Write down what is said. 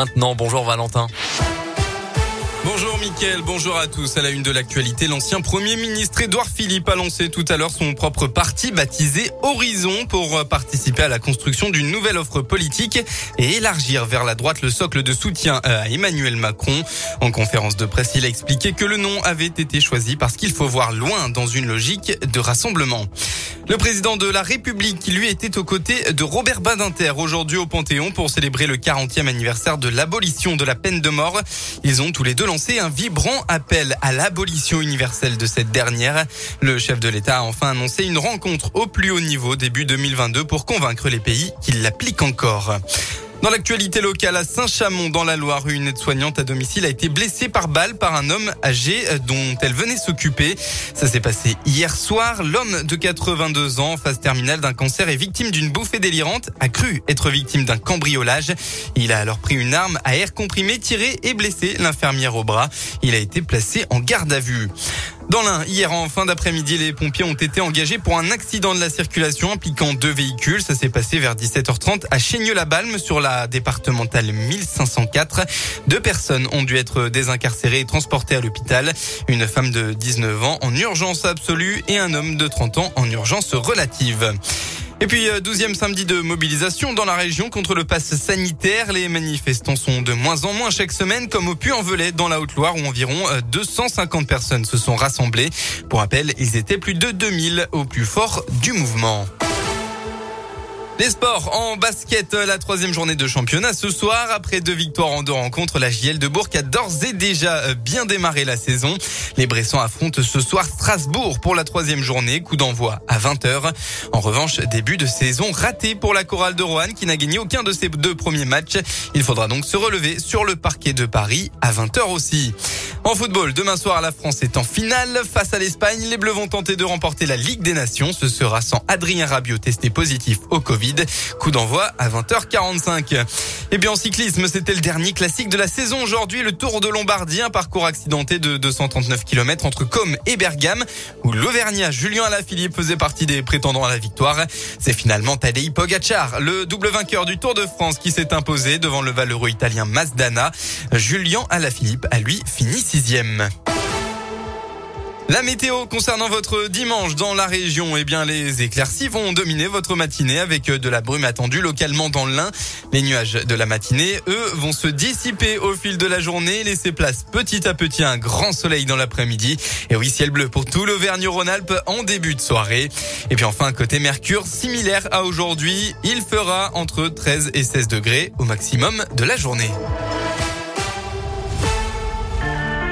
maintenant. Bonjour Valentin. Bonjour Mickaël, bonjour à tous. À la une de l'actualité, l'ancien Premier ministre Édouard Philippe a lancé tout à l'heure son propre parti baptisé Horizon pour participer à la construction d'une nouvelle offre politique et élargir vers la droite le socle de soutien à Emmanuel Macron. En conférence de presse, il a expliqué que le nom avait été choisi parce qu'il faut voir loin dans une logique de rassemblement. Le président de la République, qui lui était aux côtés de Robert Badinter aujourd'hui au Panthéon pour célébrer le 40e anniversaire de l'abolition de la peine de mort. Ils ont tous les deux lancé un vibrant appel à l'abolition universelle de cette dernière. Le chef de l'État a enfin annoncé une rencontre au plus haut niveau début 2022 pour convaincre les pays qui l'appliquent encore. Dans l'actualité locale à Saint-Chamond, dans la Loire, une aide-soignante à domicile a été blessée par balle par un homme âgé dont elle venait s'occuper. Ça s'est passé hier soir. L'homme de 82 ans, phase terminale d'un cancer et victime d'une bouffée délirante, a cru être victime d'un cambriolage. Il a alors pris une arme à air comprimé, tiré et blessé l'infirmière au bras. Il a été placé en garde à vue. Dans l'un, hier en fin d'après-midi, les pompiers ont été engagés pour un accident de la circulation impliquant deux véhicules. Ça s'est passé vers 17h30 à Chaigneux-la-Balme sur la départementale 1504. Deux personnes ont dû être désincarcérées et transportées à l'hôpital. Une femme de 19 ans en urgence absolue et un homme de 30 ans en urgence relative. Et puis, euh, douzième samedi de mobilisation dans la région contre le pass sanitaire. Les manifestants sont de moins en moins chaque semaine, comme au Puy-en-Velay dans la Haute-Loire, où environ 250 euh, personnes se sont rassemblées. Pour rappel, ils étaient plus de 2000 au plus fort du mouvement. Les sports en basket, la troisième journée de championnat ce soir. Après deux victoires en deux rencontres, la JL de Bourg a d'ores et déjà euh, bien démarré la saison. Les Bressans affrontent ce soir Strasbourg pour la troisième journée. Coup d'envoi à 20h. En revanche, début de saison raté pour la chorale de Roanne qui n'a gagné aucun de ses deux premiers matchs. Il faudra donc se relever sur le parquet de Paris à 20h aussi. En football, demain soir, la France est en finale face à l'Espagne. Les Bleus vont tenter de remporter la Ligue des Nations. Ce sera sans Adrien Rabiot testé positif au Covid. Coup d'envoi à 20h45. Et bien en cyclisme, c'était le dernier classique de la saison. Aujourd'hui, le Tour de Lombardie, un parcours accidenté de 239 km entre Com et Bergame, où l'Auvergnat Julien Alaphilippe faisait partie des prétendants à la victoire. C'est finalement Tadej Pogacar, le double vainqueur du Tour de France, qui s'est imposé devant le valeureux italien Mazdana. Julien Alaphilippe a lui fini sixième. La météo concernant votre dimanche dans la région, eh bien les éclaircies vont dominer votre matinée avec de la brume attendue localement dans l'Ain. Les nuages de la matinée, eux, vont se dissiper au fil de la journée, laisser place petit à petit un grand soleil dans l'après-midi. Et oui, ciel bleu pour tout l'Auvergne-Rhône-Alpes en début de soirée. Et puis enfin, côté Mercure, similaire à aujourd'hui, il fera entre 13 et 16 degrés au maximum de la journée.